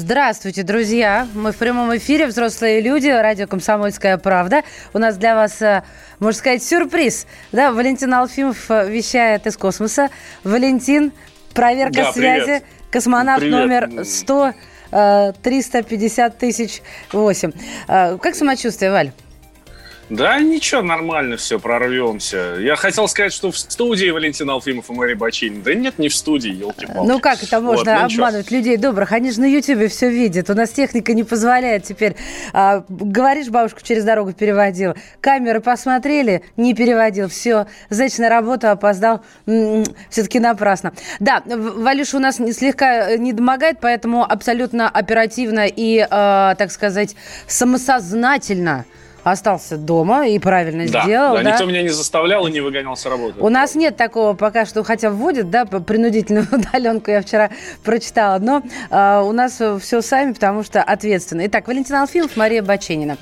Здравствуйте, друзья! Мы в прямом эфире «Взрослые люди», радио «Комсомольская правда». У нас для вас, э, можно сказать, сюрприз. Да, Валентин Алфимов э, вещает из космоса. Валентин, проверка Да, связи, привет. космонавт Привет. номер 100, э, 350 тысяч 8. Э, Как самочувствие, Валь? Да, ничего, нормально все, прорвемся. Я хотел сказать, что в студии Валентин Алфимов и Мария Бачинин. Да нет, не в студии, елки Ну как это можно обманывать людей добрых? Они же на Ютьюбе все видят. У нас техника не позволяет теперь. А, говоришь, бабушку через дорогу переводил. Камеры посмотрели, не переводил. Все, значит, на работу опоздал. Все-таки напрасно. Да, Валюша у нас слегка э, не домогает, поэтому абсолютно оперативно и, э, так сказать, самосознательно остался дома и правильно Да, сделал. да, да? никто меня не заставлял и не выгонял с работы. У нас нет такого пока что, хотя вводят, да, по- принудительную удаленку, я вчера прочитала, но э, у нас все сами, потому что ответственно. Итак, Валентин Алфимов, Мария Баченина.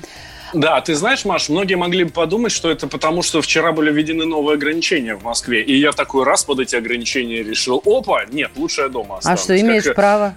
Да, ты знаешь, Маш, многие могли бы подумать, что это потому, что вчера были введены новые ограничения в Москве. И я такой раз под эти ограничения решил, опа, нет, лучше я дома А останусь. что, имеешь Как- право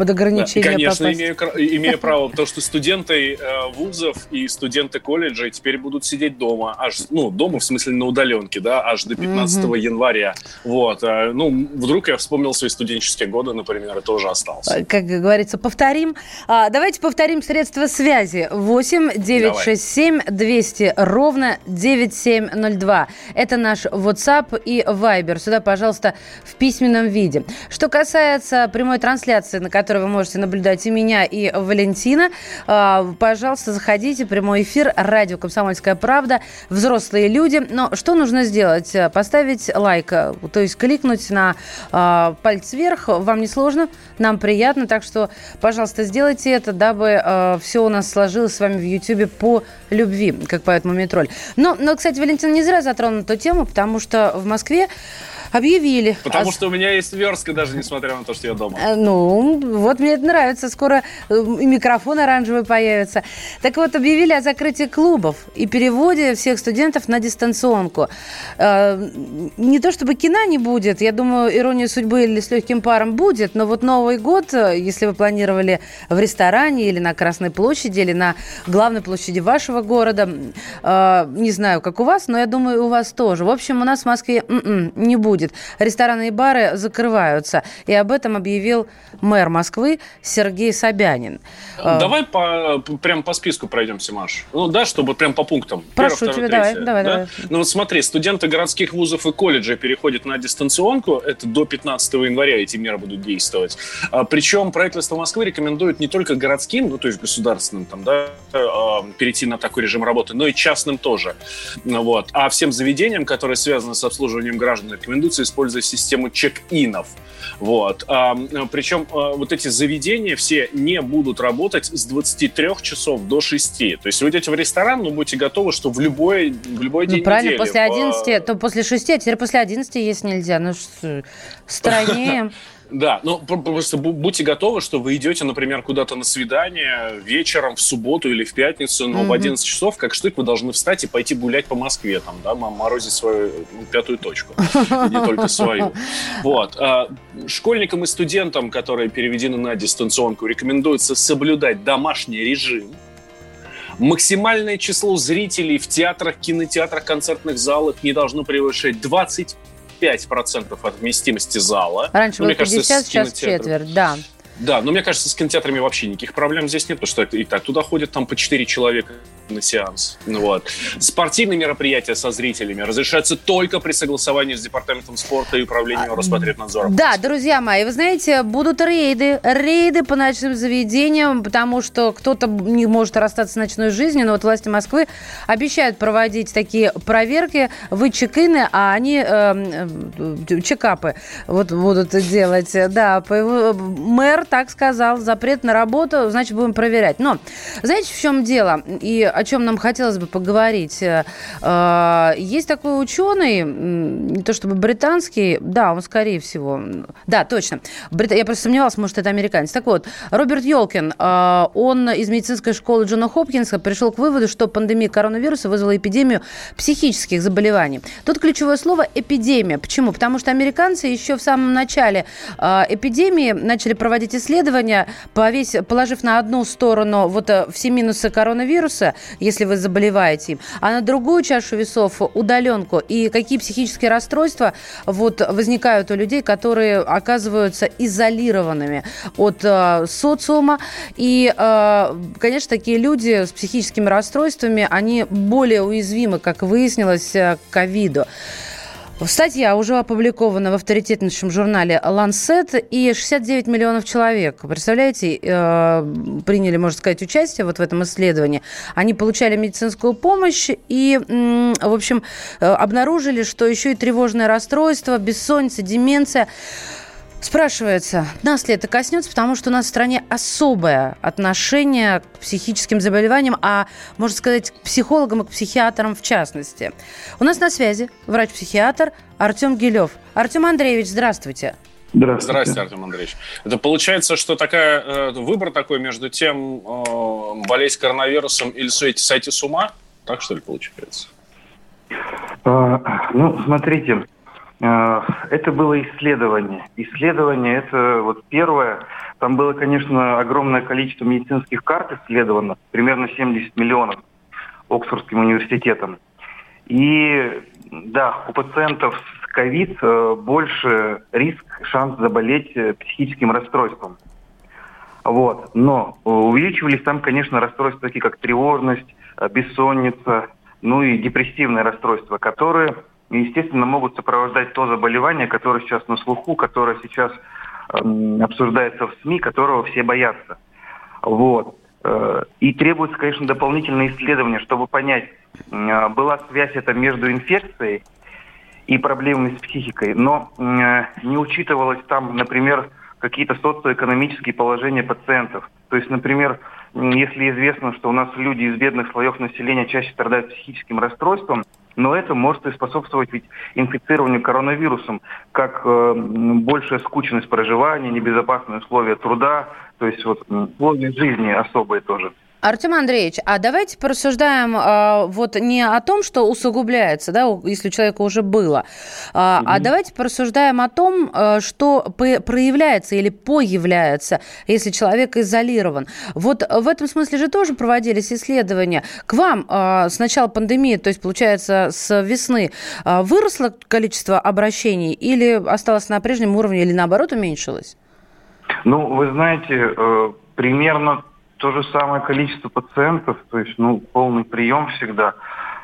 под Да, ограничения конечно, попасть? имею, имею право, потому что студенты э, вузов и студенты колледжей теперь будут сидеть дома, аж, ну, дома в смысле на удаленке, да, аж до 15 января. Вот, э, ну, вдруг я вспомнил свои студенческие годы, например, и тоже остался. Э, Как говорится, повторим. А, давайте повторим средства связи. 8 967 200 ровно 9702. Это наш WhatsApp и Viber. Сюда, пожалуйста, в письменном виде. Что касается прямой трансляции, на которой вы можете наблюдать и меня, и Валентина, а, пожалуйста, заходите. Прямой эфир. Радио «Комсомольская правда». Взрослые люди. Но что нужно сделать? Поставить лайк. То есть кликнуть на а, палец вверх. Вам не сложно, нам приятно. Так что, пожалуйста, сделайте это, дабы все у нас сложилось с вами в Ютьюбе по любви, как поет Мумитроль. Но, но, кстати, Валентин не зря затронул эту тему, потому что в Москве объявили... Потому о- что у меня есть верстка, даже несмотря на то, что я дома. Э, Ну, вот мне это нравится. Скоро э, и микрофон оранжевый появится. Так вот, объявили о закрытии клубов и переводе всех студентов на дистанционку. Э, Не то чтобы кино не будет, я думаю, ирония судьбы или с легким паром будет, но вот Новый год, если вы планировали в ресторане или на Красной площади, или на главной площади вашего города, не знаю, как у вас, но я думаю, у вас тоже. В общем, у нас в Москве м-м, не будет. Рестораны и бары закрываются. И об этом объявил мэр Москвы Сергей Собянин. Э, Давай по, прям по списку пройдемся, Маш. Ну да, чтобы прям по пунктам. Прошу Первое, тебя, второе, давай, давай, да? давай. Ну вот смотри, студенты городских вузов и колледжей переходят на дистанционку. Это до 15 января эти меры будут действовать. А, причем правительство Москвы рекомендует не только городским, ну то есть государственным, там, да, а, перейти на такой режим работы, но и частным тоже. Ну, вот. А всем заведениям, которые связаны с обслуживанием граждан, рекомендуется использовать систему чек-инов. Вот. А, причем а, вот эти заведения все не будут работать с 23 часов до 6. То есть вы идете в ресторан, но будете готовы, что в любой, в любой Ну, день правильно, недели, после в, а, 11, то после 6, а теперь после 11 есть нельзя. Ну, что, страннее. Да, ну просто бу- будьте готовы, что вы идете, например, куда-то на свидание вечером в субботу или в пятницу, но в Мгм. 11 часов, как штык, вы должны встать и пойти гулять по Москве, там, да, морозить свою ну, пятую точку, не только свою. Вот. А, Школьникам и студентам, которые переведены на дистанционку, рекомендуется соблюдать домашний режим. Максимальное число зрителей в театрах, кинотеатрах, концертных залах не должно превышать 25% от вместимости зала. Раньше Ну, было мне кажется, 50, с сейчас четверть, да. Да, но мне кажется, с кинотеатрами вообще никаких проблем здесь нет, потому что и так туда ходят там по 4 человека на сеанс. Вот. Спортивные мероприятия со зрителями разрешаются только при согласовании с Департаментом спорта и Управлением Роспотребнадзора. А, Да, друзья мои, вы знаете, будут рейды, рейды по ночным заведениям, потому что кто-то не может расстаться с ночной жизнью, но вот власти Москвы обещают проводить такие проверки, вы чекины, а они эм, э, чекапы вот будут делать. Да, его- мэр так сказал. Запрет на работу, значит, будем проверять. Но, знаете, в чем дело? И о чем нам хотелось бы поговорить? Э, э, есть такой ученый, не то чтобы британский, да, он скорее всего, да, точно. Я просто сомневалась, может, это американец. Так вот, Роберт Йолкин, э, он из медицинской школы Джона Хопкинса пришел к выводу, что пандемия коронавируса вызвала эпидемию психических заболеваний. Тут ключевое слово «эпидемия». Почему? Потому что американцы еще в самом начале эпидемии начали проводить исследования, повесь, положив на одну сторону вот все минусы коронавируса, если вы заболеваете им, а на другую чашу весов удаленку. И какие психические расстройства вот возникают у людей, которые оказываются изолированными от э, социума. И, э, конечно, такие люди с психическими расстройствами, они более уязвимы, как выяснилось, к ковиду. Статья уже опубликована в авторитетнейшем журнале «Лансет», и 69 миллионов человек, представляете, э, приняли, можно сказать, участие вот в этом исследовании. Они получали медицинскую помощь и, в общем, э, обнаружили, что еще и тревожное расстройство, бессонница, деменция – Спрашивается, нас ли это коснется, потому что у нас в стране особое отношение к психическим заболеваниям, а, можно сказать, к психологам и к психиатрам в частности. У нас на связи врач-психиатр Артем Гилев. Артем Андреевич, здравствуйте. Здравствуйте. Здравствуйте, Артем Андреевич. Это получается, что такая, э, выбор такой между тем, э, болеть коронавирусом или сойти, сойти с ума? Так что ли получается? А, ну, смотрите, это было исследование. Исследование это вот первое. Там было, конечно, огромное количество медицинских карт исследовано, примерно 70 миллионов Оксфордским университетом. И да, у пациентов с ковид э, больше риск, шанс заболеть э, психическим расстройством. Вот. Но увеличивались там, конечно, расстройства такие, как тревожность, бессонница, ну и депрессивные расстройства, которые естественно, могут сопровождать то заболевание, которое сейчас на слуху, которое сейчас э, обсуждается в СМИ, которого все боятся. Вот. Э, и требуется, конечно, дополнительные исследования, чтобы понять, э, была связь это между инфекцией и проблемами с психикой, но э, не учитывалось там, например, какие-то социоэкономические положения пациентов. То есть, например, если известно, что у нас люди из бедных слоев населения чаще страдают психическим расстройством, но это может и способствовать ведь инфицированию коронавирусом, как э, большая скучность проживания, небезопасные условия труда, то есть вот условия жизни особые тоже. Артем Андреевич, а давайте порассуждаем э, вот не о том, что усугубляется, да, если у человека уже было, э, mm а давайте порассуждаем о том, э, что проявляется или появляется, если человек изолирован. Вот в этом смысле же тоже проводились исследования. К вам э, с начала пандемии, то есть, получается, с весны, э, выросло количество обращений или осталось на прежнем уровне, или наоборот уменьшилось? Ну, вы знаете, э, примерно то же самое количество пациентов, то есть ну, полный прием всегда.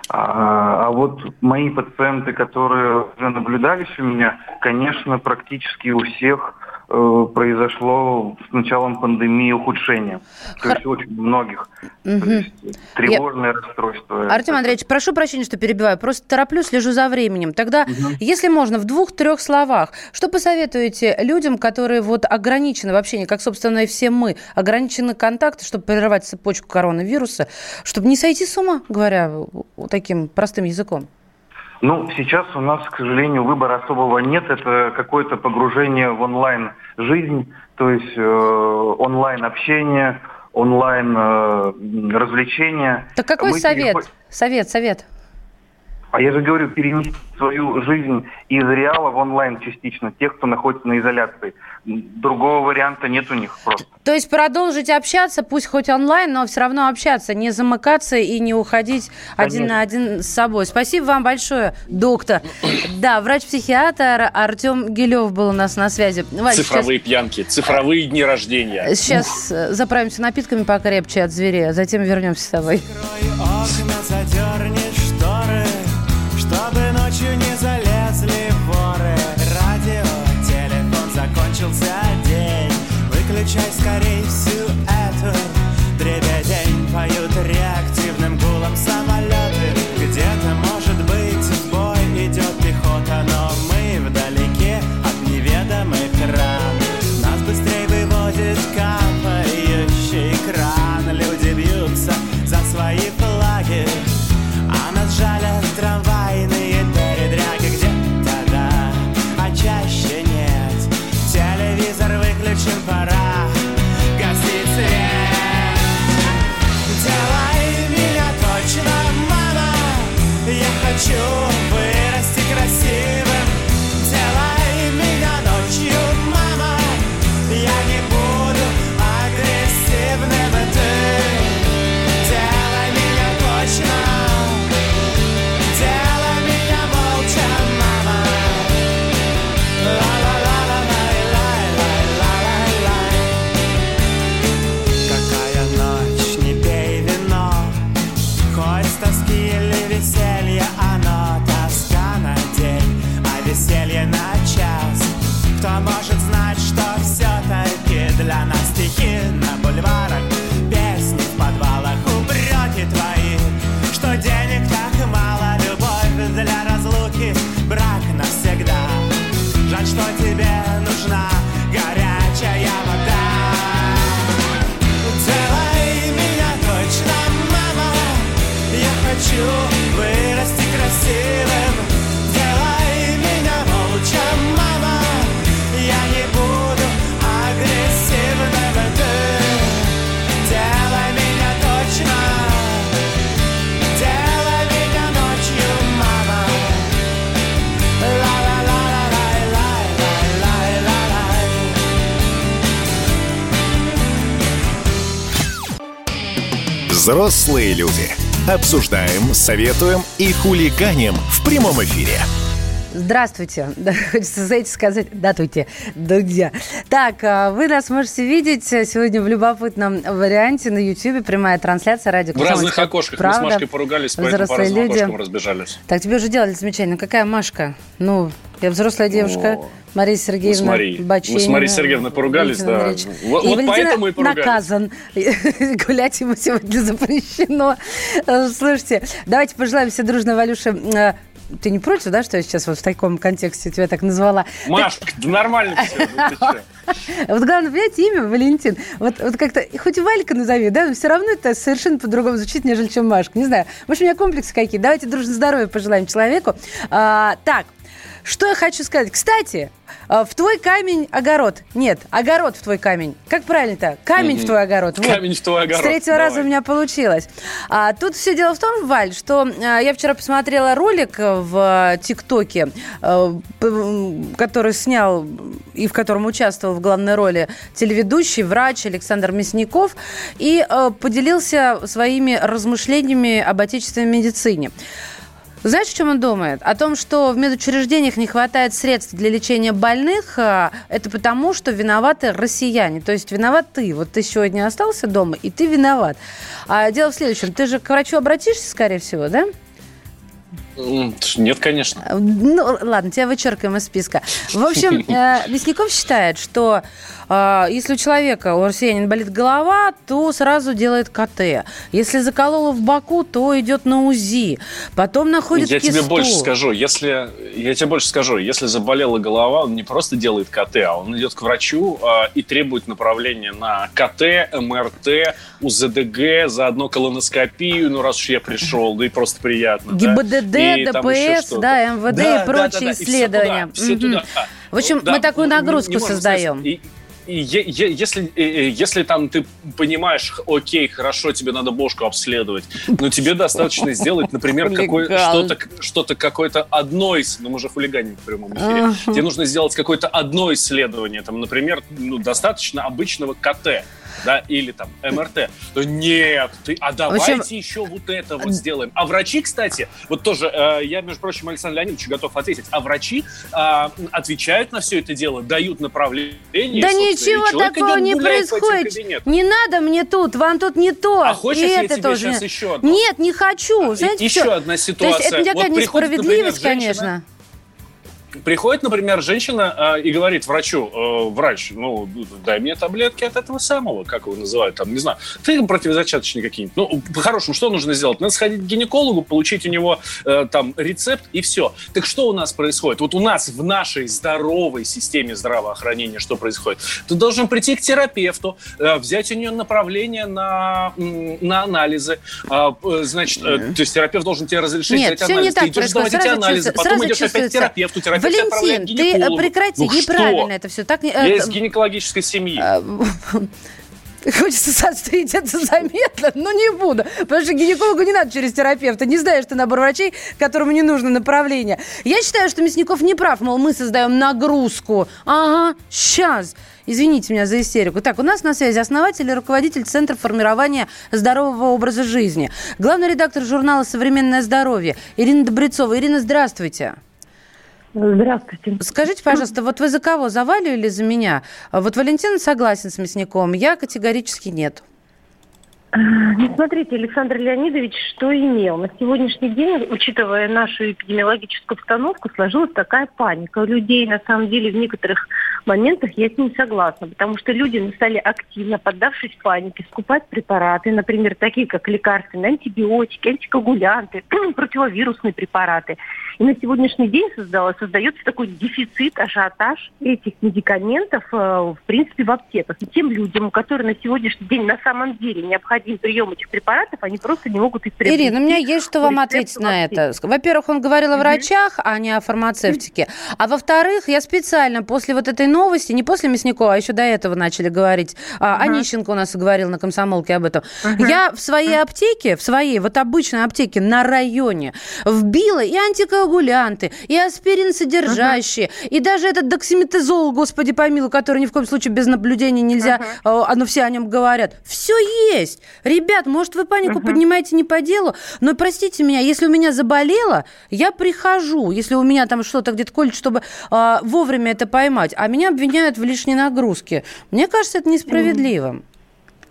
А, а вот мои пациенты, которые уже наблюдались у меня, конечно, практически у всех произошло с началом пандемии ухудшение. То есть очень многих. Угу. Есть тревожное Я... расстройство. Артем Андреевич, прошу прощения, что перебиваю. Просто тороплю, слежу за временем. Тогда, угу. если можно, в двух-трех словах, что посоветуете людям, которые вот ограничены в общении, как, собственно, и все мы, ограничены контакты, чтобы прерывать цепочку коронавируса, чтобы не сойти с ума, говоря таким простым языком? Ну, сейчас у нас, к сожалению, выбора особого нет. Это какое-то погружение в онлайн жизнь, то есть э, онлайн общение, онлайн э, развлечения. Так какой Мы совет? Переход... Совет, совет. А я же говорю, перенести свою жизнь из реала в онлайн частично, тех, кто находится на изоляции. Другого варианта нет у них просто. То есть продолжить общаться, пусть хоть онлайн, но все равно общаться, не замыкаться и не уходить Конечно. один на один с собой. Спасибо вам большое, доктор. Да, врач-психиатр Артем Гилев был у нас на связи. Вась, цифровые сейчас... пьянки, цифровые дни рождения. Сейчас Ух. заправимся напитками покрепче от зверей, а затем вернемся с тобой. Окна, задерни Взрослые люди. Обсуждаем, советуем и хулиганим в прямом эфире. Здравствуйте. Хочется, знаете, сказать, датуйте, друзья. Так, а, вы нас можете видеть сегодня в любопытном варианте на YouTube. Прямая трансляция радио В разных окошках. Правда. Мы с Машкой поругались, поэтому по разным люди. окошкам разбежались. Так, тебе уже делали замечание. Ну, какая Машка? Ну, я взрослая девушка. О. Мария Сергеевна мы с Марией. Мы с Марией Сергеевной поругались, да. Вот, и вот поэтому и поругались. наказан. Гулять ему сегодня запрещено. Слушайте, давайте пожелаем все дружно Валюше э, ты не против, да, что я сейчас вот в таком контексте тебя так назвала? Машка, да нормально все. Вот главное, понимаете, имя Валентин. Вот, вот как-то, хоть Валька назови, да, но все равно это совершенно по-другому звучит, нежели чем Машка. Не знаю, может, у меня комплексы какие. Давайте дружно здоровья пожелаем человеку. А, так, что я хочу сказать? Кстати, э, в твой камень огород. Нет, огород в твой камень. Как правильно-то? Камень mm-hmm. в твой огород. Вот. Камень в твой огород. С третьего Давай. раза у меня получилось. А, тут все дело в том, Валь, что а, я вчера посмотрела ролик в ТикТоке, а, который снял и в котором участвовал в главной роли телеведущий, врач Александр Мясников, и а, поделился своими размышлениями об отечественной медицине. Знаешь, о чем он думает? О том, что в медучреждениях не хватает средств для лечения больных. А, это потому, что виноваты россияне. То есть виноват ты. Вот ты сегодня остался дома, и ты виноват. А дело в следующем. Ты же к врачу обратишься, скорее всего, да? Нет, конечно. Ну, ладно, тебя вычеркиваем из списка. В общем, э, Мясников считает, что э, если у человека, у россиянина болит голова, то сразу делает КТ. Если заколола в боку, то идет на УЗИ. Потом находит Я кисту. тебе больше скажу. Если, я тебе больше скажу. Если заболела голова, он не просто делает КТ, а он идет к врачу э, и требует направления на КТ, МРТ, УЗДГ, заодно колоноскопию. Ну, раз уж я пришел, да и просто приятно. ГИБДД, да? ДПС, да, МВД да, и прочие да, да, исследования. И все туда, все туда. В общем, мы такую нагрузку не, не создаем. И, и если, если там ты понимаешь, окей, хорошо, тебе надо бошку обследовать, но тебе достаточно сделать, например, что-то, что-то какое-то одно из, ну мы же хулиганим в прямом эфире, тебе нужно сделать какое-то одно исследование, там, например, ну, достаточно обычного КТ да, или там МРТ, то нет, ты, а давайте общем... еще вот это вот сделаем. А врачи, кстати, вот тоже, э, я, между прочим, Александр Леонидович готов ответить, а врачи э, отвечают на все это дело, дают направление. Да ничего такого не происходит. Не надо мне тут, вам тут не то. А хочешь, и я это тебе тоже сейчас еще одно? Нет, не хочу. Знаете, еще что? одна ситуация. То есть это такая вот несправедливость, например, женщина, конечно приходит, например, женщина э, и говорит врачу, э, врач, ну, дай мне таблетки от этого самого, как его называют, там, не знаю, ты противозачаточные какие-нибудь. Ну, по-хорошему, что нужно сделать? Надо сходить к гинекологу, получить у него э, там рецепт и все. Так что у нас происходит? Вот у нас в нашей здоровой системе здравоохранения что происходит? Ты должен прийти к терапевту, э, взять у нее направление на, на анализы. Э, значит, э, то есть терапевт должен тебе разрешить Нет, взять анализы. Не так ты идешь сдавать эти анализы, потом идешь опять к терапевту, терапевт Валентин, ты э, прекрати, ну, неправильно это все. Так, Я э, из гинекологической семьи. А, хочется сострить это заметно, но не буду. Потому что гинекологу не надо через терапевта. Не знаешь ты набор врачей, которому не нужно направление. Я считаю, что Мясников не прав. Мол, мы создаем нагрузку. Ага, сейчас. Извините меня за истерику. Так, у нас на связи основатель и руководитель Центра формирования здорового образа жизни. Главный редактор журнала «Современное здоровье» Ирина Добрецова. Ирина, здравствуйте. Здравствуйте. Скажите, пожалуйста, вот вы за кого, за Валю или за меня? Вот Валентин согласен с Мясником, я категорически нет. Ну, смотрите, Александр Леонидович что имел? На сегодняшний день, учитывая нашу эпидемиологическую обстановку, сложилась такая паника у людей. На самом деле, в некоторых моментах я с ним согласна, потому что люди стали активно, поддавшись панике, скупать препараты, например, такие как лекарственные антибиотики, антикоагулянты, противовирусные препараты. И на сегодняшний день создалось, создается такой дефицит, ажиотаж этих медикаментов, э, в принципе, в аптеках. И тем людям, которые на сегодняшний день на самом деле необходим прием этих препаратов, они просто не могут их приобрести. Ирина, у меня есть что вам ответить на это. Во-первых, он говорил о врачах, а не о фармацевтике. А во-вторых, я специально после вот этой новости, не после Мясникова, а еще до этого начали говорить. А, uh-huh. Онищенко у нас говорил на комсомолке об этом. Uh-huh. Я в своей аптеке, в своей вот обычной аптеке на районе вбила и антикоагулянты, и аспирин содержащие, uh-huh. и даже этот доксиметазол, господи помилуй, который ни в коем случае без наблюдения нельзя, uh-huh. оно все о нем говорят. Все есть. Ребят, может, вы панику uh-huh. поднимаете не по делу, но простите меня, если у меня заболело, я прихожу, если у меня там что-то где-то колет, чтобы а, вовремя это поймать, а меня обвиняют в лишней нагрузке. Мне кажется, это несправедливым.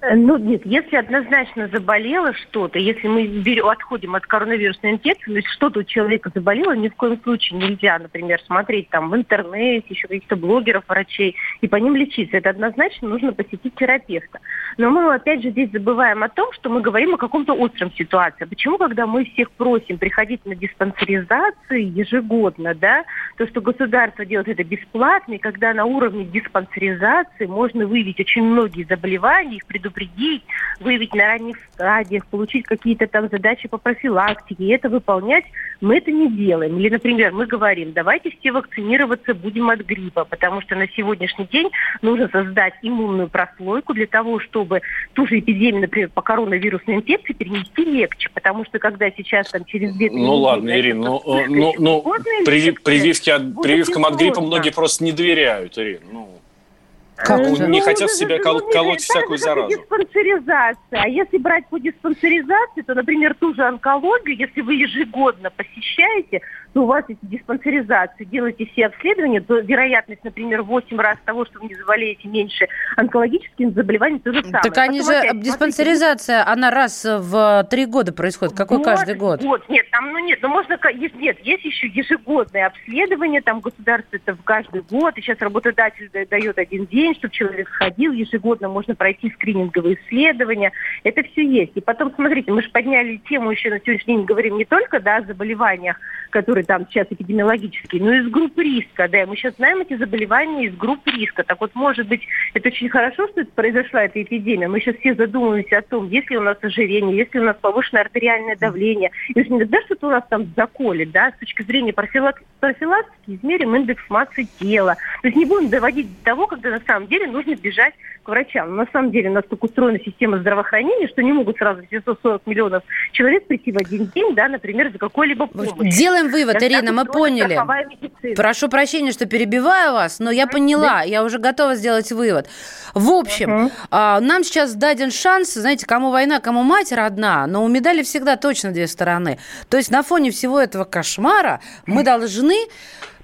Э, ну, нет, если однозначно заболело что-то, если мы берем, отходим от коронавирусной инфекции, то есть что-то у человека заболело, ни в коем случае нельзя, например, смотреть там в интернете, еще каких-то блогеров, врачей, и по ним лечиться. Это однозначно нужно посетить терапевта. Но мы, опять же, здесь забываем о том, что мы говорим о каком-то остром ситуации. Почему, когда мы всех просим приходить на диспансеризацию ежегодно, да, то, что государство делает это бесплатно, и когда на уровне диспансеризации можно выявить очень многие заболевания, их предупредить предупредить, выявить на ранних стадиях, получить какие-то там задачи по профилактике, и это выполнять, мы это не делаем. Или, например, мы говорим, давайте все вакцинироваться будем от гриппа, потому что на сегодняшний день нужно создать иммунную прослойку для того, чтобы ту же эпидемию, например, по коронавирусной инфекции перенести легче, потому что когда сейчас там через две Ну ладно, Ирина, ну, ну, ну прививки от, прививкам от гриппа многие просто не доверяют, Ирина. Ну. Как ну, не хотят ну, себя кол- колоть всякую заразу. Диспансеризация. А если брать по диспансеризации, то, например, ту же онкологию, если вы ежегодно посещаете, то у вас эти диспансеризации, делаете все обследования, то вероятность, например, 8 раз того, что вы не заболеете меньше онкологическими заболеваниями, то же самое. Так они Потом же, опять, диспансеризация, смотрите, она раз в три года происходит. Какой год, каждый год? год? Нет, там, ну нет, ну можно, нет, есть еще ежегодное обследование, там государство это в каждый год, и сейчас работодатель дает один день, день, чтобы человек сходил, ежегодно можно пройти скрининговые исследования. Это все есть. И потом, смотрите, мы же подняли тему еще на сегодняшний день, говорим не только да, о заболеваниях, которые там сейчас эпидемиологические, но и из групп риска. Да, и мы сейчас знаем эти заболевания из групп риска. Так вот, может быть, это очень хорошо, что это произошла эта эпидемия. Мы сейчас все задумываемся о том, есть ли у нас ожирение, есть ли у нас повышенное артериальное давление. И не тогда что-то у нас там заколет, да, с точки зрения профилак... профилактики измерим индекс массы тела. То есть не будем доводить до того, когда на самом самом деле нужно бежать к врачам. На самом деле у нас так устроена система здравоохранения, что не могут сразу 740 миллионов человек прийти в один день, да, например, за какой-либо помощью. Делаем вывод, Ирина, мы поняли. Прошу прощения, что перебиваю вас, но я поняла, я уже готова сделать вывод. В общем, uh нам сейчас даден шанс, знаете, кому война, кому мать родна, но у медали всегда точно две стороны. То есть на фоне всего этого кошмара мы должны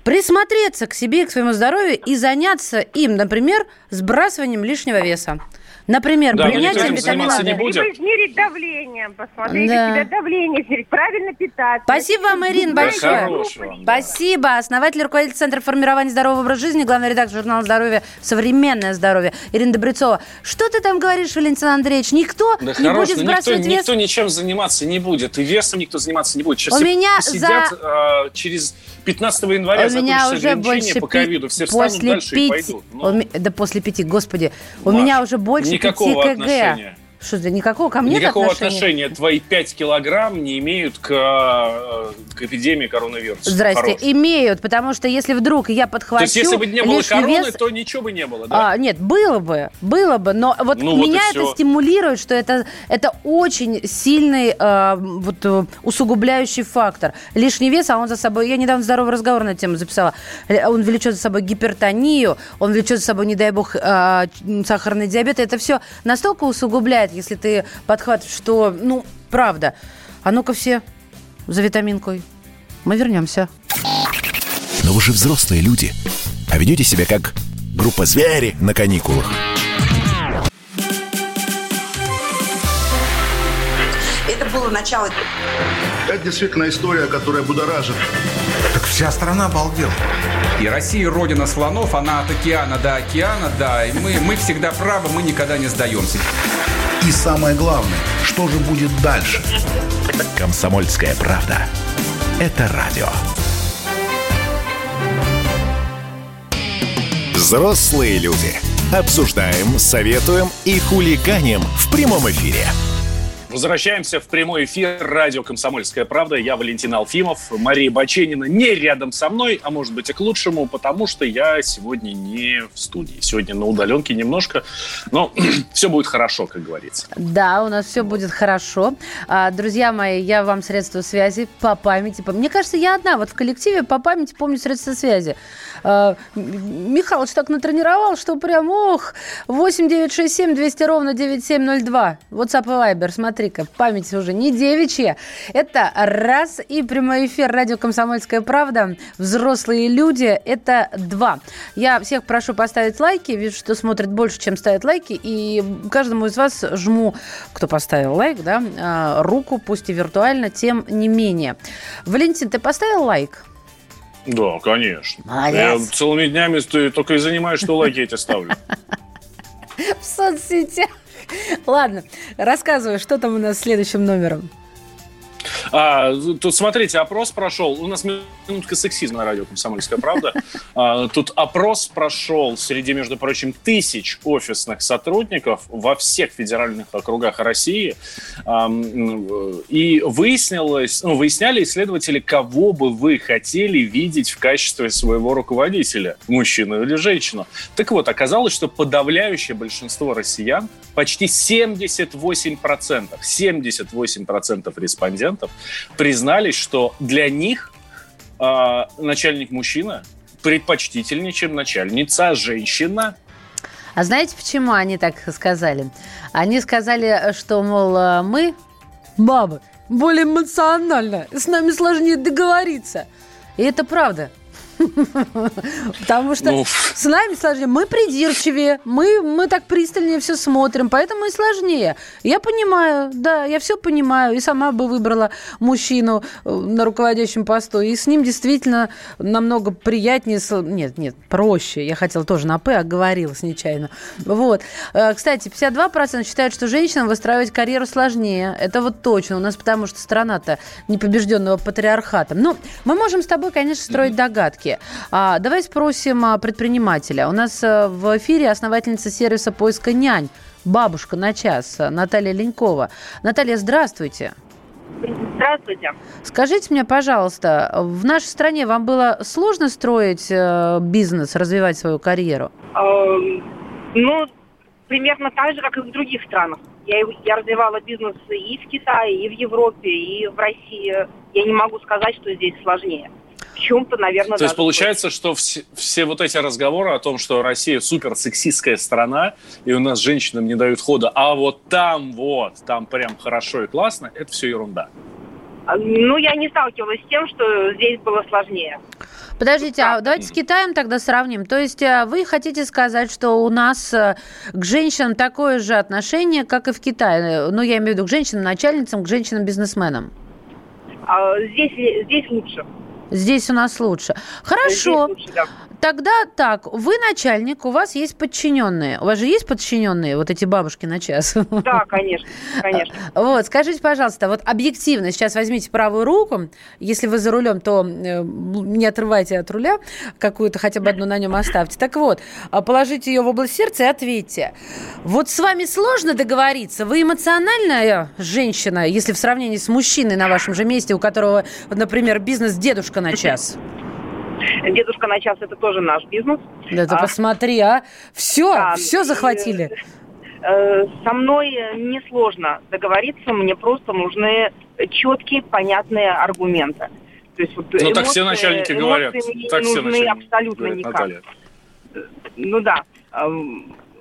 присмотреться к себе, к своему здоровью и заняться им, например, сбрасыванием лишнего веса. Например, да, принятие витамина не будет. Либо измерить давление, посмотреть да. себя давление, измерить, правильно питаться. Спасибо вам, Ирин, большое. Хорошего, Спасибо. Основатель, руководитель Центра формирования здорового образа жизни, главный редактор журнала «Здоровье. Современное здоровье» Ирина Добрецова. Что ты там говоришь, Валентин Андреевич? Никто да не хорош, будет сбрасывать никто, вес? Никто ничем заниматься не будет. И весом никто заниматься не будет. Сейчас У меня сидят за... э, через 15 января у меня уже больше по ковиду. Все встанут после дальше пяти... и пойдут. Ну. Да после пяти, господи. У Маш, меня уже больше никакого КГ. отношения. Что это никакого ко мне Никакого отношения? отношения твои 5 килограмм не имеют к, э, к эпидемии коронавируса. Здрасте, Хорош. имеют, потому что если вдруг я подхвачу То есть если бы не было короны, вес... то ничего бы не было, да? А, нет, было бы, было бы, но вот ну, меня вот это стимулирует, что это, это очень сильный э, вот, э, усугубляющий фактор. Лишний вес, а он за собой... Я недавно здоровый разговор на тему записала. Он влечет за собой гипертонию, он влечет за собой, не дай бог, э, сахарный диабет. Это все настолько усугубляет помогает, если ты подхватываешь, что, ну, правда. А ну-ка все за витаминкой. Мы вернемся. Но вы же взрослые люди. А ведете себя как группа звери на каникулах. Это было начало. Это действительно история, которая будоражит. Так вся страна обалдела. И Россия родина слонов, она от океана до океана, да. И мы, мы всегда правы, мы никогда не сдаемся. И самое главное, что же будет дальше? Комсомольская правда. Это радио. Взрослые люди. Обсуждаем, советуем и хулиганим в прямом эфире. Возвращаемся в прямой эфир радио «Комсомольская правда». Я Валентин Алфимов. Мария Баченина не рядом со мной, а может быть и к лучшему, потому что я сегодня не в студии. Сегодня на удаленке немножко, но все будет хорошо, как говорится. Да, у нас все будет хорошо. А, друзья мои, я вам средства связи по памяти. Мне кажется, я одна вот в коллективе по памяти помню средства связи. А, Михалыч так натренировал, что прям, ох, 8 9 6 7 200 ровно 9702. WhatsApp и Viber, смотри-ка, память уже не девичья. Это раз, и прямой эфир радио «Комсомольская правда». Взрослые люди, это два. Я всех прошу поставить лайки, вижу, что смотрят больше, чем ставят лайки, и каждому из вас жму, кто поставил лайк, да, а, руку, пусть и виртуально, тем не менее. Валентин, ты поставил лайк? Да, конечно. Молодец. Я целыми днями только и занимаюсь, что лайки эти ставлю. В соцсетях. Ладно, рассказывай, что там у нас с следующим номером. А, тут, смотрите, опрос прошел. У нас минутка сексизма на радио «Комсомольская правда». А, тут опрос прошел среди, между прочим, тысяч офисных сотрудников во всех федеральных округах России. А, и выяснилось, ну, выясняли исследователи, кого бы вы хотели видеть в качестве своего руководителя, мужчину или женщину. Так вот, оказалось, что подавляющее большинство россиян, почти 78%, 78% респондентов признались, что для них э, начальник мужчина предпочтительнее, чем начальница женщина. А знаете, почему они так сказали? Они сказали, что, мол, мы, бабы, более эмоционально, с нами сложнее договориться. И это правда. Потому что с нами сложнее. Мы придирчивее, мы, мы так пристальнее все смотрим, поэтому и сложнее. Я понимаю, да, я все понимаю. И сама бы выбрала мужчину э, на руководящем посту. И с ним действительно намного приятнее. Нет, нет, проще. Я хотела тоже на «П», оговорилась нечаянно. Вот. Э, кстати, 52% считают, что женщинам выстраивать карьеру сложнее. Это вот точно. У нас потому что страна-то непобежденного патриархата. Ну, мы можем с тобой, конечно, строить догадки. России. А, давай спросим а, предпринимателя. У нас а, в эфире основательница сервиса поиска нянь «Бабушка на час» Наталья Ленькова. Наталья, здравствуйте. Здравствуйте. Скажите мне, пожалуйста, в нашей стране вам было сложно строить э, бизнес, развивать свою карьеру? Э, ну, примерно так же, как и в других странах. Я, я развивала бизнес и в Китае, и в Европе, и в России. Я не могу сказать, что здесь сложнее в чем-то, наверное, То есть получается, что все, все вот эти разговоры о том, что Россия супер сексистская страна, и у нас женщинам не дают хода, а вот там вот, там прям хорошо и классно, это все ерунда. А, ну, я не сталкивалась с тем, что здесь было сложнее. Подождите, а давайте с Китаем тогда сравним. То есть э, вы хотите сказать, что у нас э, к женщинам такое же отношение, как и в Китае? Ну, я имею в виду к женщинам-начальницам, к женщинам-бизнесменам. А, здесь, здесь лучше. Здесь у нас лучше. Хорошо. Лучше, да. Тогда так, вы начальник, у вас есть подчиненные. У вас же есть подчиненные, вот эти бабушки на час? Да, конечно, конечно. Вот, скажите, пожалуйста, вот объективно, сейчас возьмите правую руку, если вы за рулем, то э, не отрывайте от руля, какую-то хотя бы одну на нем оставьте. Так вот, а положите ее в область сердца и ответьте. Вот с вами сложно договориться? Вы эмоциональная женщина, если в сравнении с мужчиной на вашем же месте, у которого, например, бизнес дедушка на час? Дедушка на час это тоже наш бизнес. Да ты а, посмотри, а? Все, да, все захватили. Э, со мной несложно договориться, мне просто нужны четкие, понятные аргументы. То есть, вот, ну, эмоции, так все начальники говорят. Мне так не все нужны абсолютно говорит, никак. Наталья. Ну да.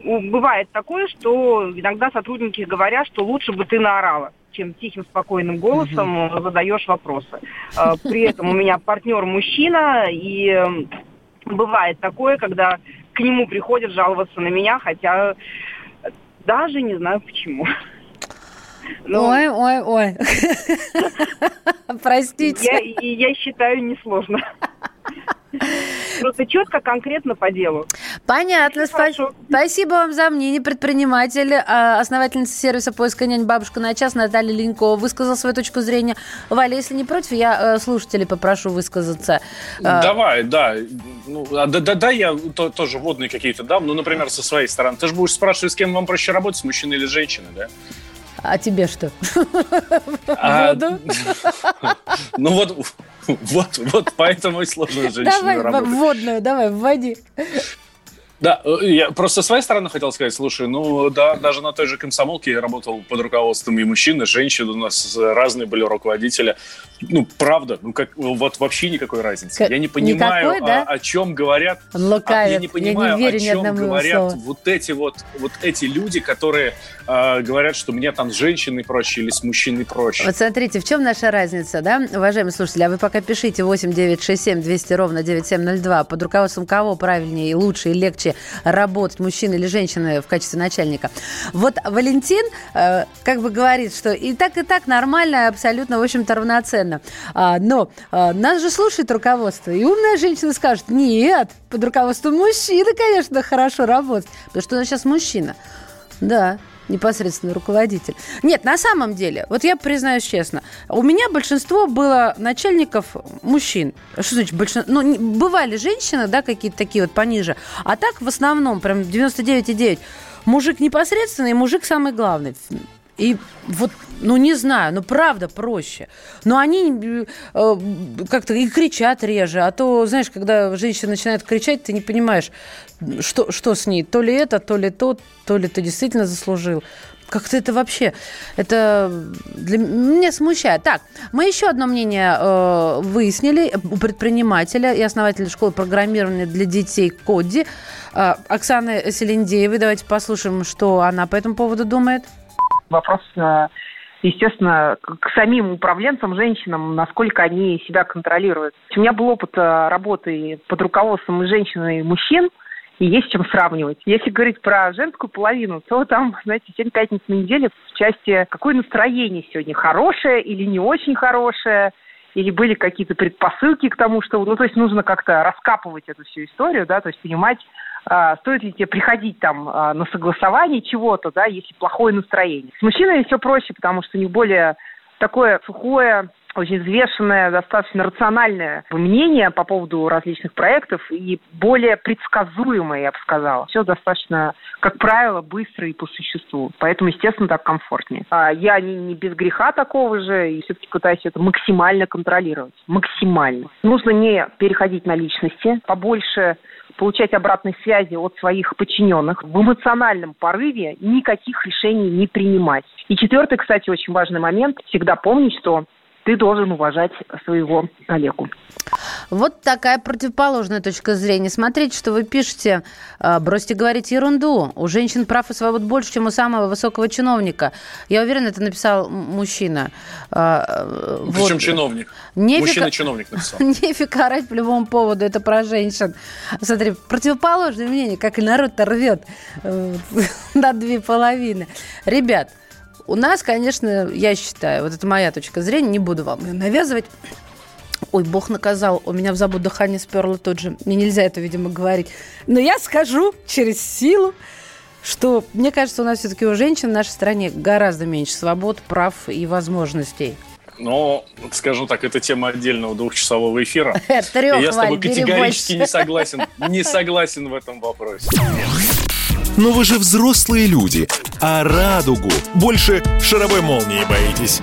Бывает такое, что иногда сотрудники говорят, что лучше бы ты наорала чем тихим, спокойным голосом угу. задаешь вопросы. А, при этом у меня партнер мужчина, и бывает такое, когда к нему приходят жаловаться на меня, хотя даже не знаю почему. Но ой, ой, ой. Простите. Я, я считаю, несложно. Просто четко, конкретно по делу. Понятно. Спа- спасибо вам за мнение. Предприниматель, а, основательница сервиса поиска нянь «Бабушка на час» Наталья Ленькова высказала свою точку зрения. Валя, если не против, я э, слушателей попрошу высказаться. А, Давай, да. Ну, а, да, да, да, я то, тоже водные какие-то дам. Ну, например, со своей стороны. Ты же будешь спрашивать, с кем вам проще работать, с мужчиной или женщиной, да? А тебе что? А, Воду? Ну вот, вот, вот поэтому и сложно с женщиной Давай работать. водную, давай, вводи. Да, э, я просто с своей стороны хотел сказать, слушай, ну да, даже на той же комсомолке я работал под руководством и мужчин, и женщин, у нас разные были руководители. Ну, правда, ну как, вот вообще никакой разницы. К- Я не понимаю, никакой, да? о, о чем говорят. А, я не понимаю, верю о чем говорят вот эти вот, вот эти люди, которые э, говорят, что мне там с женщиной проще или с мужчиной проще. Вот смотрите, в чем наша разница, да, уважаемые слушатели? А вы пока пишите 8 9 6 7 200 ровно 9702. Под руководством кого правильнее и лучше и легче работать, мужчина или женщина в качестве начальника? Вот Валентин э, как бы говорит, что и так, и так нормально, абсолютно, в общем-то, равноценно. А, но а, нас же слушает руководство, и умная женщина скажет, нет, под руководством мужчины, конечно, хорошо работать, потому что нас сейчас мужчина. Да, непосредственный руководитель. Нет, на самом деле, вот я признаюсь честно, у меня большинство было начальников мужчин. Что значит большинство? Ну, бывали женщины, да, какие-то такие вот пониже, а так в основном прям 99,9 мужик непосредственный, мужик самый главный. И вот, ну не знаю, ну правда проще. Но они э, как-то и кричат реже. А то, знаешь, когда женщина начинает кричать, ты не понимаешь, что, что с ней. То ли это, то ли то, то ли ты действительно заслужил. Как-то это вообще, это для меня смущает. Так, мы еще одно мнение э, выяснили у предпринимателя и основателя школы программирования для детей Коди э, Оксаны Селендеевой. Давайте послушаем, что она по этому поводу думает. Вопрос, э, естественно, к самим управленцам, женщинам, насколько они себя контролируют. У меня был опыт э, работы под руководством и женщин, и мужчин, и есть чем сравнивать. Если говорить про женскую половину, то там, знаете, семь пятниц на неделе в части, какое настроение сегодня, хорошее или не очень хорошее, или были какие-то предпосылки к тому, что, ну, то есть нужно как-то раскапывать эту всю историю, да, то есть понимать, стоит ли тебе приходить там а, на согласование чего-то, да, если плохое настроение. С мужчинами все проще, потому что у них более такое сухое, очень взвешенное, достаточно рациональное мнение по поводу различных проектов и более предсказуемое, я бы сказала. Все достаточно, как правило, быстро и по существу. Поэтому, естественно, так комфортнее. А я не, не без греха такого же и все-таки пытаюсь это максимально контролировать. Максимально. Нужно не переходить на личности, побольше получать обратной связи от своих подчиненных, в эмоциональном порыве никаких решений не принимать. И четвертый, кстати, очень важный момент, всегда помнить, что ты должен уважать своего коллегу. Вот такая противоположная точка зрения. Смотрите, что вы пишете. А, Бросьте говорить ерунду. У женщин прав и свобод больше, чем у самого высокого чиновника. Я уверена, это написал мужчина. А, э, Причем вот. чиновник. Нефиг- Мужчина-чиновник написал. Нефиг орать по любому поводу, это про женщин. Смотри, противоположное мнение, как и народ-то рвет э, на две половины. Ребят, у нас, конечно, я считаю, вот это моя точка зрения, не буду вам ее навязывать. Ой, бог наказал, у меня в забу дыхание сперло тут же. Мне нельзя это, видимо, говорить. Но я скажу через силу, что, мне кажется, у нас все-таки у женщин в нашей стране гораздо меньше свобод, прав и возможностей. Но, скажем так, это тема отдельного двухчасового эфира. Трех, я с тобой категорически не согласен. Не согласен в этом вопросе. Но вы же взрослые люди, а радугу больше шаровой молнии боитесь.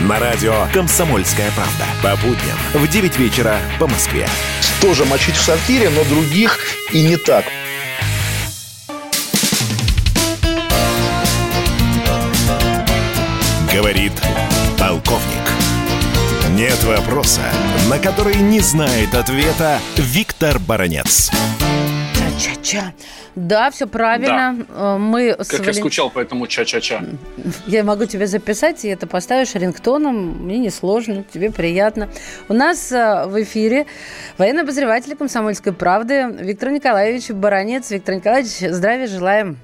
На радио «Комсомольская правда». По будням в 9 вечера по Москве. Тоже мочить в сортире, но других и не так. Говорит полковник. Нет вопроса, на который не знает ответа Виктор Баранец. Ча-ча-ча. Да, все правильно. Э, Мы с Как я Вален- скучал по этому ча-ча-ча. Я могу тебе записать, и это поставишь рингтоном. Мне несложно, тебе приятно. У нас э, в эфире военный обозреватель комсомольской правды Виктор Николаевич Баранец. Виктор Николаевич, здравия желаем.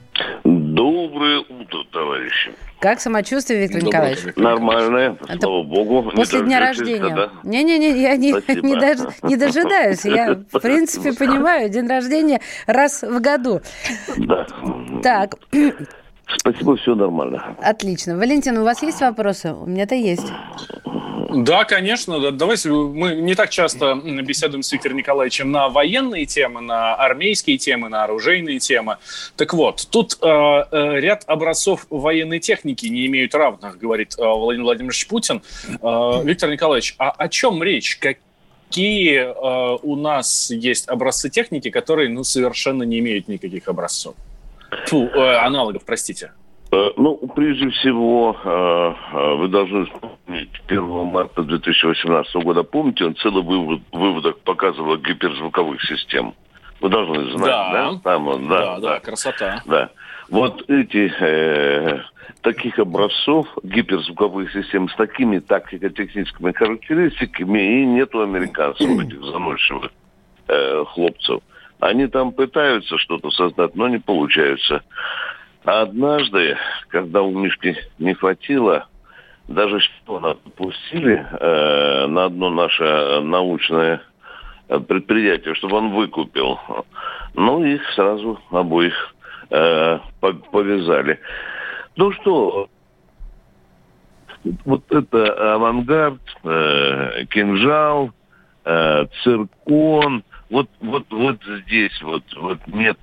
Доброе утро, товарищи. Как самочувствие, Виктор Николаевич? Нормальное, слава богу. После дня рождения. Не-не-не, я не, не, дож, не дожидаюсь. Я, в принципе, понимаю, день рождения раз в году. Да. Так. Спасибо, все нормально. Отлично. Валентин, у вас есть вопросы? У меня-то есть. Да, конечно. Давайте мы не так часто беседуем с Виктором Николаевичем на военные темы, на армейские темы, на оружейные темы. Так вот, тут э, э, ряд образцов военной техники не имеют равных, говорит э, Владимир Владимирович Путин. Э, Виктор Николаевич, а о чем речь? Какие э, у нас есть образцы техники, которые ну, совершенно не имеют никаких образцов? Фу, э, аналогов, простите. Э, ну, прежде всего, э, э, вы должны вспомнить 1 марта 2018 года, помните, он целый вывод, выводок показывал гиперзвуковых систем. Вы должны знать, да? Да, Там, да, да, да, красота. Да. Вот эти э, таких образцов гиперзвуковых систем с такими тактико-техническими характеристиками и нет у американцев этих заносчивых э, хлопцев. Они там пытаются что-то создать, но не получается. А однажды, когда у Мишки не хватило, даже что на пустили э, на одно наше научное предприятие, чтобы он выкупил. Ну, их сразу обоих э, повязали. Ну что, вот это авангард, э, кинжал, э, циркон, вот, вот, вот здесь вот, вот нет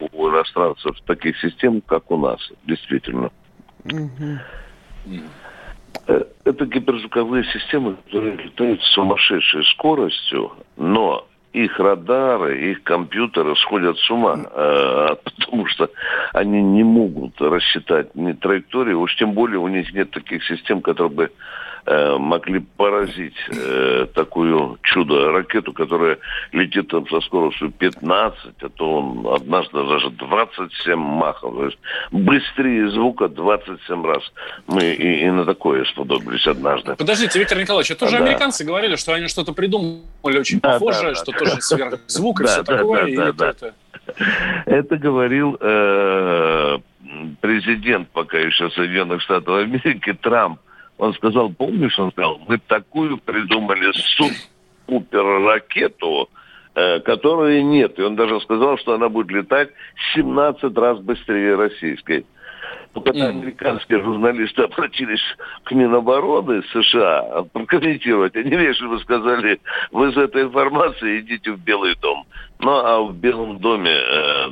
у иностранцев таких систем, как у нас, действительно. Э, это гиперзвуковые системы, которые летают с сумасшедшей скоростью, но их радары, их компьютеры сходят с ума, э, потому что они не могут рассчитать ни траекторию, уж тем более у них нет таких систем, которые бы могли поразить э, такую чудо-ракету, которая летит там со скоростью 15, а то он однажды даже 27 махов. То есть быстрее звука 27 раз. Мы и, и на такое сподобились однажды. Подождите, Виктор Николаевич, это тоже да. американцы говорили, что они что-то придумали очень да, похожее, да, что да. тоже сверхзвук и все такое. Да, да, да. Это говорил э, президент пока еще Соединенных Штатов Америки Трамп он сказал, помнишь, он сказал, мы такую придумали супер-ракету, э, которой нет. И он даже сказал, что она будет летать 17 раз быстрее российской. Но когда американские журналисты обратились к Минобороны США прокомментировать, они вежливо сказали, вы за этой информацией идите в Белый дом. Ну, а в Белом доме э,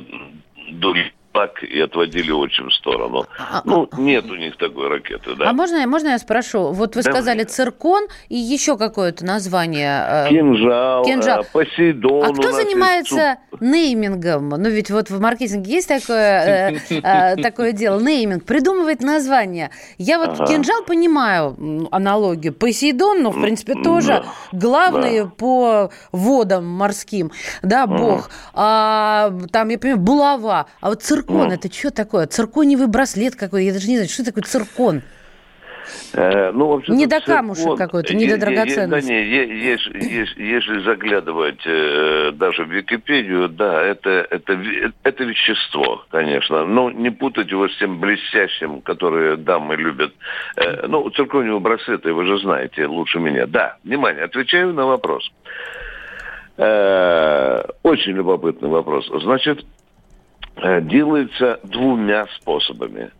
дури так и отводили очень в сторону. А, ну, а, нет у них такой ракеты, да. А можно, можно я спрошу? Вот вы да, сказали циркон и еще какое-то название. Э, кинжал, Кинжал. Э, Посейдон. А кто занимается. Неймингом? Ну, ведь вот в маркетинге есть такое, э, такое дело, нейминг, придумывает название. Я вот кинжал понимаю аналогию. Посейдон, ну, в принципе, тоже главный по водам морским, да, бог. А, там, я понимаю, булава. А вот циркон Циркон, это что такое? Циркониевый браслет какой? Я даже не знаю, что такое циркон? Э, ну, вообще не до камушек какой-то, не до драгоценности. Да, не, если, если, если заглядывать э, даже в Википедию, да, это, это, это вещество, конечно. Но не путать его с тем блестящим, которое дамы любят. Э, ну, циркониевые браслеты, вы же знаете лучше меня. Да, внимание, отвечаю на вопрос. Э, очень любопытный вопрос. Значит, Э, делается двумя способами.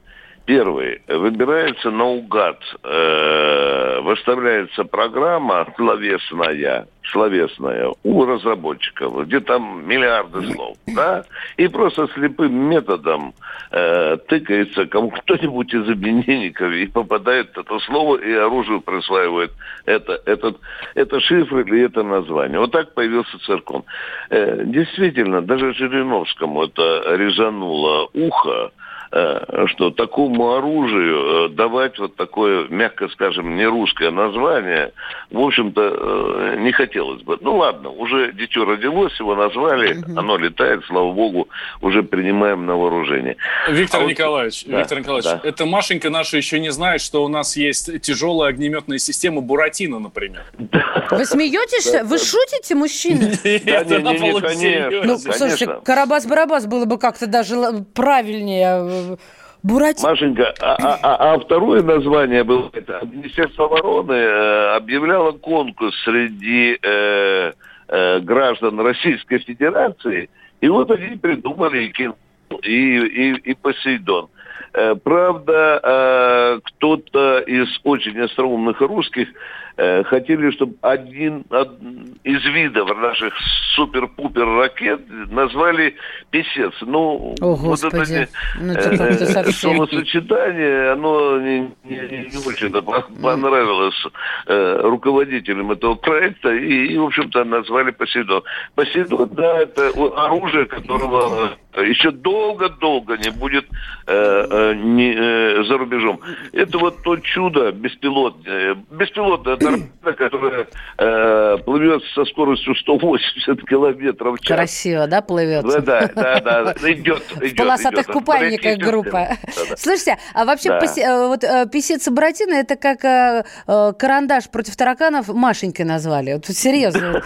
Первый. Выбирается наугад, э, выставляется программа словесная, словесная у разработчиков, где там миллиарды слов, да, и просто слепым методом э, тыкается кому кто-нибудь из объединенников и попадает это слово, и оружие присваивает это, этот, это шифр или это название. Вот так появился циркон. Э, действительно, даже Жириновскому это резануло ухо, что такому оружию э, давать вот такое, мягко скажем, не русское название, в общем-то, э, не хотелось бы. Ну ладно, уже дитё родилось, его назвали, оно летает, слава богу, уже принимаем на вооружение. Виктор а Николаевич, вот, Виктор да, Николаевич, да. это Машенька наша еще не знает, что у нас есть тяжелая огнеметная система Буратино, например. Вы смеетесь? Вы шутите, мужчина? Нет, она Ну, слушайте, Карабас-Барабас было бы как-то даже правильнее Буратино. Машенька, а, а, а, а второе название было, это Министерство обороны э, объявляло конкурс среди э, э, граждан Российской Федерации, и вот они придумали и, Кин- и, и, и Посейдон. Э, Правда, э, кто-то из очень остроумных русских э, хотели, чтобы один од- из видов наших супер-пупер ракет назвали писец. Ну, О, вот это Господи. не- Ну, это как-то э, совсем. словосочетание, оно не, не- не очень понравилось э, руководителям этого проекта, и, и, в общем-то, назвали Посейдон. Посейдон, да, это оружие, которого еще долго-долго не будет э, э, не, э, за рубежом. Это вот то чудо беспилотное, беспилотная торпеда, которая э, плывет со скоростью 180 километров в час. Красиво, да, плывет? Да, да, да, да, идет, идет. В полосатых идет. купальниках группа. внимание. Слушайте, а вообще Да. э, вот э, писец Буратино это как э, карандаш против тараканов Машенькой назвали. Вот серьезно.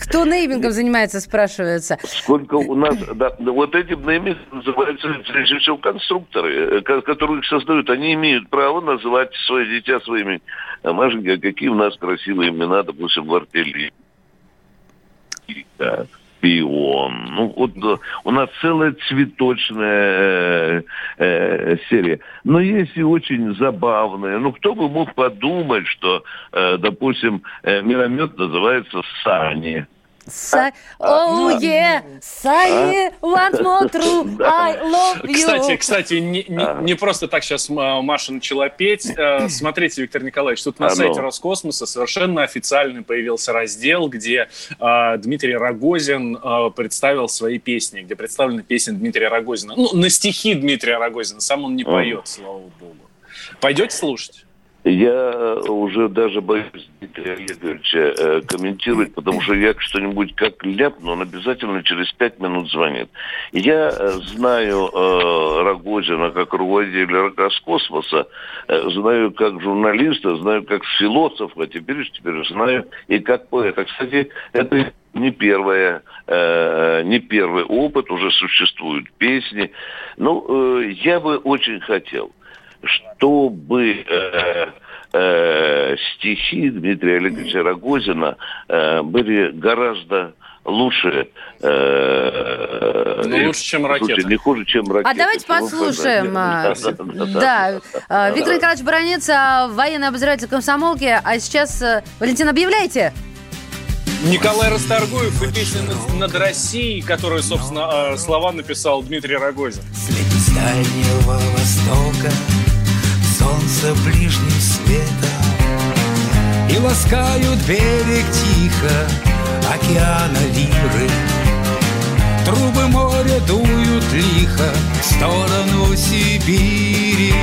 Кто неймингом занимается, спрашивается. Сколько у нас, да, да, вот этим неймингом называются, прежде всего, конструкторы, ко- которые их создают. Они имеют право называть свои дитя своими. Машенька, какие у нас красивые имена, допустим, в артиллерии. Пион. Ну, вот у нас целая цветочная э, э, серия. Но есть и очень забавные. Ну, кто бы мог подумать, что, э, допустим, э, миномет называется Сани. Са... Oh, yeah! Сани, once more true, I love you. Кстати, кстати, не, не- не просто так сейчас Маша начала петь. Э, Смотрите, Виктор Николаевич, тут на А ну. сайте Роскосмоса совершенно официально появился раздел, где э, Дмитрий Рогозин представил свои песни, где представлены песни Дмитрия Рогозина. Ну, на стихи Дмитрия Рогозина. Сам он не А. поет, слава богу. Пойдете слушать? Я уже даже боюсь Дмитрия Олеговича э, комментировать, потому что я что-нибудь как ляпну, он обязательно через пять минут звонит. Я э, знаю э, Рогозина как руководителя Роскосмоса, э, знаю как журналиста, знаю как философа, теперь, теперь знаю и как поэта. Кстати, это не первое, э, не первый опыт, уже существуют песни. Ну, э, я бы очень хотел, чтобы э, э, стихи Дмитрия Олеговича Рогозина э, были гораздо лучше. э, Ну, лучше, чем слушай, «Ракета». не хуже, чем ракета. А давайте послушаем. а, Да, а, Виктор Николаевич Бронец, а, военный обозреватель комсомолки. А сейчас, э, Валентин, объявляйте. Николай Расторгуев и песня над, над Россией, которую, собственно, э, слова написал Дмитрий Рогозин. С дальнего востока солнце ближним светом И ласкают берег тихо океана лиры. Трубы моря дуют лихо в сторону Сибири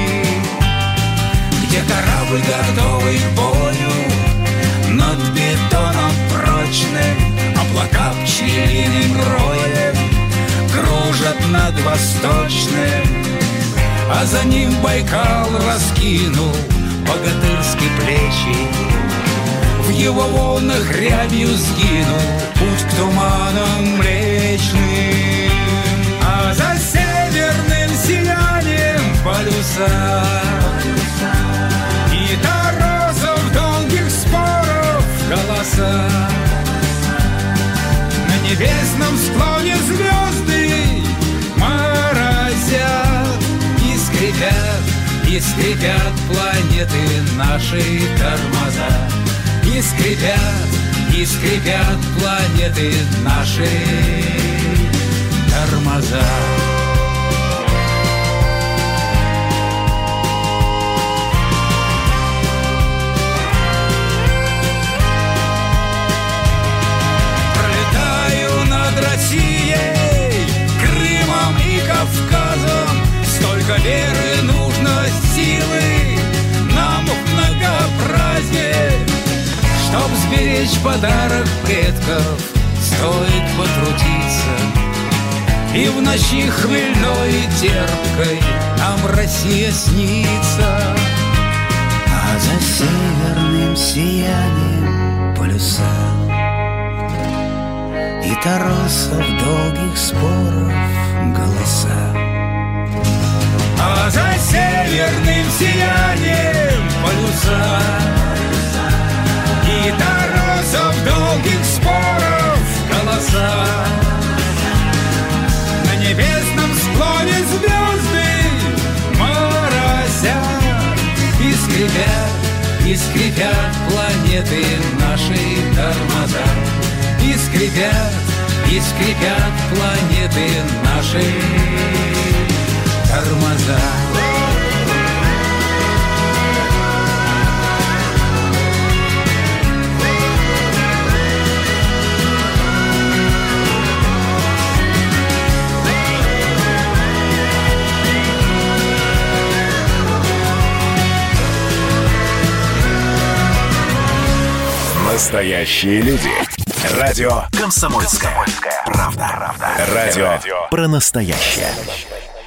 Где корабль готовый к бою Над бетоном прочным Облака пчелиным роем Кружат над восточным А за ним Байкал раскинул Богатырские плечи. В его волнах рябью сгинул Путь к туманам млечным. А за северным сиянием полюса. И торосов долгих споров голоса. На небесном склоне и скрипят планеты наши тормоза И скрипят, и скрипят планеты наши тормоза Пролетаю над Россией, Крымом и Кавказом. Столько веры нужно, многообразие. Чтоб сберечь подарок предков, стоит потрудиться. И в ночи хмельной и терпкой нам Россия снится. А за северным сиянием полюса И торосов долгих споров голоса а за северным сиянием полюса. И до долгих споров голоса На небесном склоне звезды морозят И скрипят, и скрипят планеты наши тормоза. И скрипят, и скрипят планеты наши тормоза. Настоящие люди. Радио «Комсомольская, правда». Радио про настоящее.